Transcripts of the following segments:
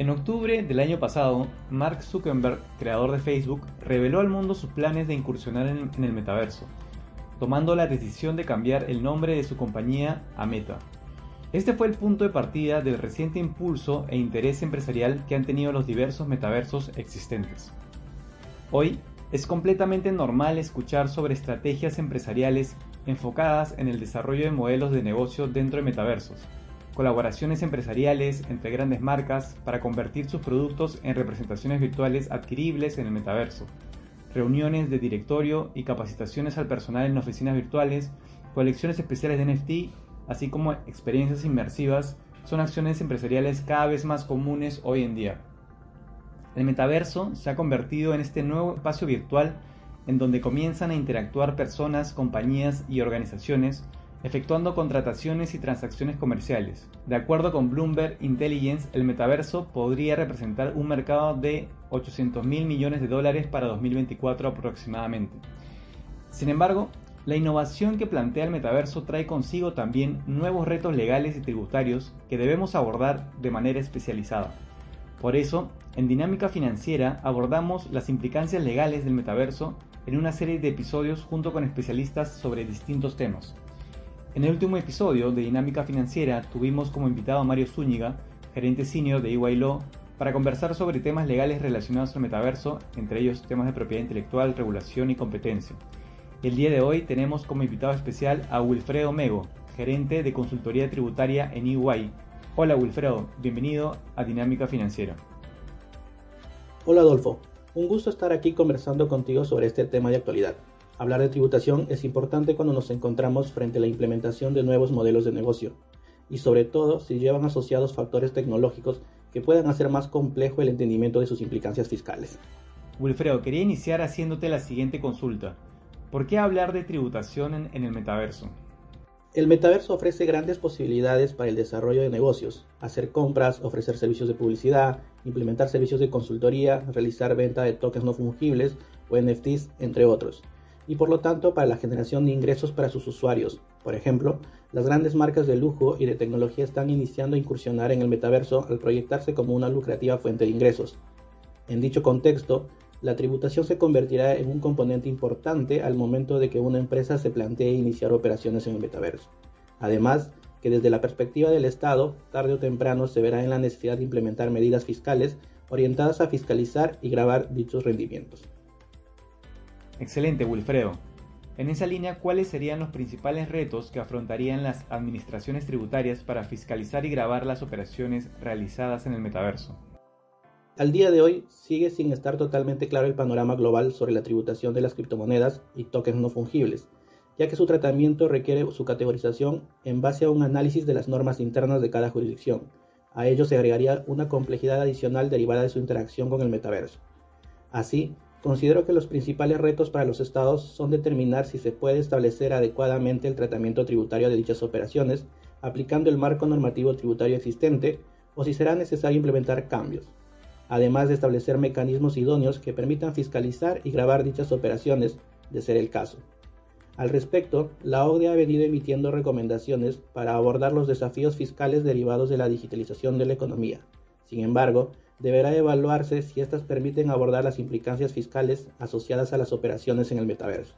En octubre del año pasado, Mark Zuckerberg, creador de Facebook, reveló al mundo sus planes de incursionar en, el metaverso, tomando la decisión de cambiar el nombre de su compañía a Meta. Este fue el punto de partida del reciente impulso e interés empresarial que han tenido los diversos metaversos existentes. Hoy es completamente normal escuchar sobre estrategias empresariales enfocadas en el desarrollo de modelos de negocio dentro de metaversos, colaboraciones empresariales entre grandes marcas para convertir sus productos en representaciones virtuales adquiribles en el metaverso, reuniones de directorio y capacitaciones al personal en oficinas virtuales, colecciones especiales de NFT, así como experiencias inmersivas, son acciones empresariales cada vez más comunes hoy en día. El metaverso se ha convertido en este nuevo espacio virtual en donde comienzan a interactuar personas, compañías y organizaciones efectuando contrataciones y transacciones comerciales. De acuerdo con Bloomberg Intelligence, el metaverso podría representar un mercado de 800 mil millones de dólares para 2024 aproximadamente. Sin embargo, la innovación que plantea el metaverso trae consigo también nuevos retos legales y tributarios que debemos abordar de manera especializada. Por eso, en Dinámica Financiera abordamos las implicancias legales del metaverso en una serie de episodios junto con especialistas sobre distintos temas. En el último episodio de Dinámica Financiera tuvimos como invitado a Mario Zúñiga, gerente senior de EY Law, para conversar sobre temas legales relacionados al metaverso, entre ellos temas de propiedad intelectual, regulación y competencia. El día de hoy tenemos como invitado especial a Wilfredo Mego, gerente de consultoría tributaria en EY. Hola Wilfredo, bienvenido a Dinámica Financiera. Hola Adolfo, un gusto estar aquí conversando contigo sobre este tema de actualidad. Hablar de tributación es importante cuando nos encontramos frente a la implementación de nuevos modelos de negocio, y sobre todo si llevan asociados factores tecnológicos que puedan hacer más complejo el entendimiento de sus implicancias fiscales. Wilfredo, quería iniciar haciéndote la siguiente consulta. ¿Por qué hablar de tributación en, en el metaverso? El metaverso ofrece grandes posibilidades para el desarrollo de negocios, hacer compras, ofrecer servicios de publicidad, implementar servicios de consultoría, realizar venta de tokens no fungibles o NFTs, entre otros y por lo tanto para la generación de ingresos para sus usuarios. Por ejemplo, las grandes marcas de lujo y de tecnología están iniciando a incursionar en el metaverso al proyectarse como una lucrativa fuente de ingresos. En dicho contexto, la tributación se convertirá en un componente importante al momento de que una empresa se plantee iniciar operaciones en el metaverso. Además, que desde la perspectiva del Estado, tarde o temprano se verá en la necesidad de implementar medidas fiscales orientadas a fiscalizar y grabar dichos rendimientos. Excelente, Wilfredo. En esa línea, ¿cuáles serían los principales retos que afrontarían las administraciones tributarias para fiscalizar y grabar las operaciones realizadas en el metaverso? Al día de hoy sigue sin estar totalmente claro el panorama global sobre la tributación de las criptomonedas y tokens no fungibles, ya que su tratamiento requiere su categorización en base a un análisis de las normas internas de cada jurisdicción. A ello se agregaría una complejidad adicional derivada de su interacción con el metaverso. Así, Considero que los principales retos para los estados son determinar si se puede establecer adecuadamente el tratamiento tributario de dichas operaciones, aplicando el marco normativo tributario existente, o si será necesario implementar cambios, además de establecer mecanismos idóneos que permitan fiscalizar y grabar dichas operaciones, de ser el caso. Al respecto, la OCDE ha venido emitiendo recomendaciones para abordar los desafíos fiscales derivados de la digitalización de la economía. Sin embargo, deberá evaluarse si éstas permiten abordar las implicancias fiscales asociadas a las operaciones en el metaverso.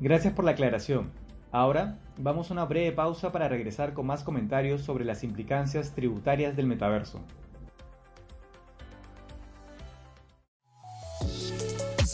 Gracias por la aclaración. Ahora vamos a una breve pausa para regresar con más comentarios sobre las implicancias tributarias del metaverso.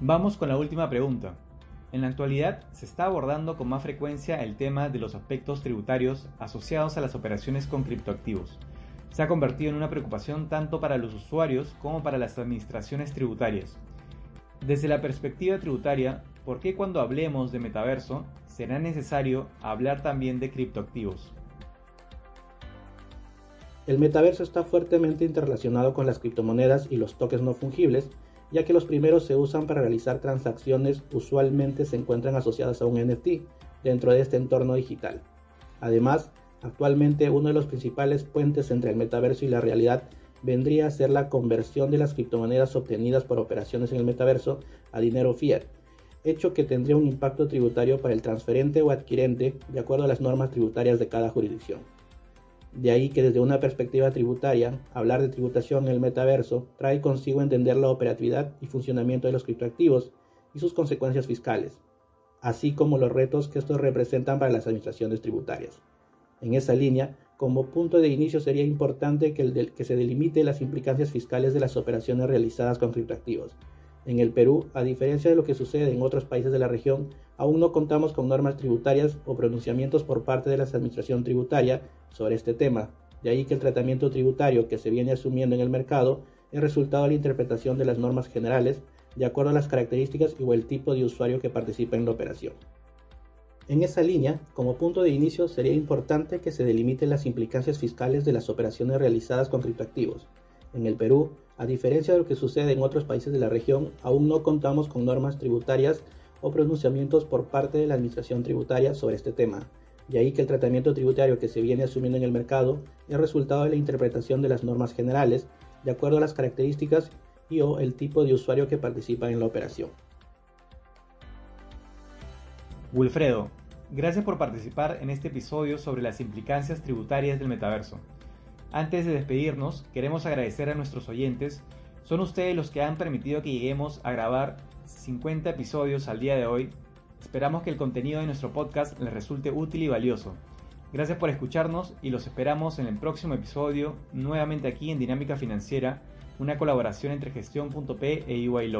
Vamos con la última pregunta. En la actualidad se está abordando con más frecuencia el tema de los aspectos tributarios asociados a las operaciones con criptoactivos. Se ha convertido en una preocupación tanto para los usuarios como para las administraciones tributarias. Desde la perspectiva tributaria, ¿por qué cuando hablemos de metaverso será necesario hablar también de criptoactivos? El metaverso está fuertemente interrelacionado con las criptomonedas y los tokens no fungibles, ya que los primeros se usan para realizar transacciones usualmente se encuentran asociadas a un NFT dentro de este entorno digital. Además, actualmente uno de los principales puentes entre el metaverso y la realidad vendría a ser la conversión de las criptomonedas obtenidas por operaciones en el metaverso a dinero fiat, hecho que tendría un impacto tributario para el transferente o adquirente de acuerdo a las normas tributarias de cada jurisdicción. De ahí que desde una perspectiva tributaria, hablar de tributación en el metaverso trae consigo entender la operatividad y funcionamiento de los criptoactivos y sus consecuencias fiscales, así como los retos que estos representan para las administraciones tributarias. En esa línea, como punto de inicio sería importante que, se delimite las implicancias fiscales de las operaciones realizadas con criptoactivos, en el Perú, a diferencia de lo que sucede en otros países de la región, aún no contamos con normas tributarias o pronunciamientos por parte de la Administración Tributaria sobre este tema, de ahí que el tratamiento tributario que se viene asumiendo en el mercado es resultado de la interpretación de las normas generales de acuerdo a las características o el tipo de usuario que participa en la operación. En esa línea, como punto de inicio, sería importante que se delimiten las implicancias fiscales de las operaciones realizadas con criptoactivos. En el Perú, a diferencia de lo que sucede en otros países de la región, aún no contamos con normas tributarias o pronunciamientos por parte de la Administración Tributaria sobre este tema, de ahí que el tratamiento tributario que se viene asumiendo en el mercado es resultado de la interpretación de las normas generales de acuerdo a las características y o el tipo de usuario que participa en la operación. Wilfredo, gracias por participar en este episodio sobre las implicancias tributarias del metaverso. Antes de despedirnos, queremos agradecer a nuestros oyentes. Son ustedes los que han permitido que lleguemos a grabar 50 episodios al día de hoy. Esperamos que el contenido de nuestro podcast les resulte útil y valioso. Gracias por escucharnos y los esperamos en el próximo episodio, nuevamente aquí en Dinámica Financiera, una colaboración entre gestión.p e EY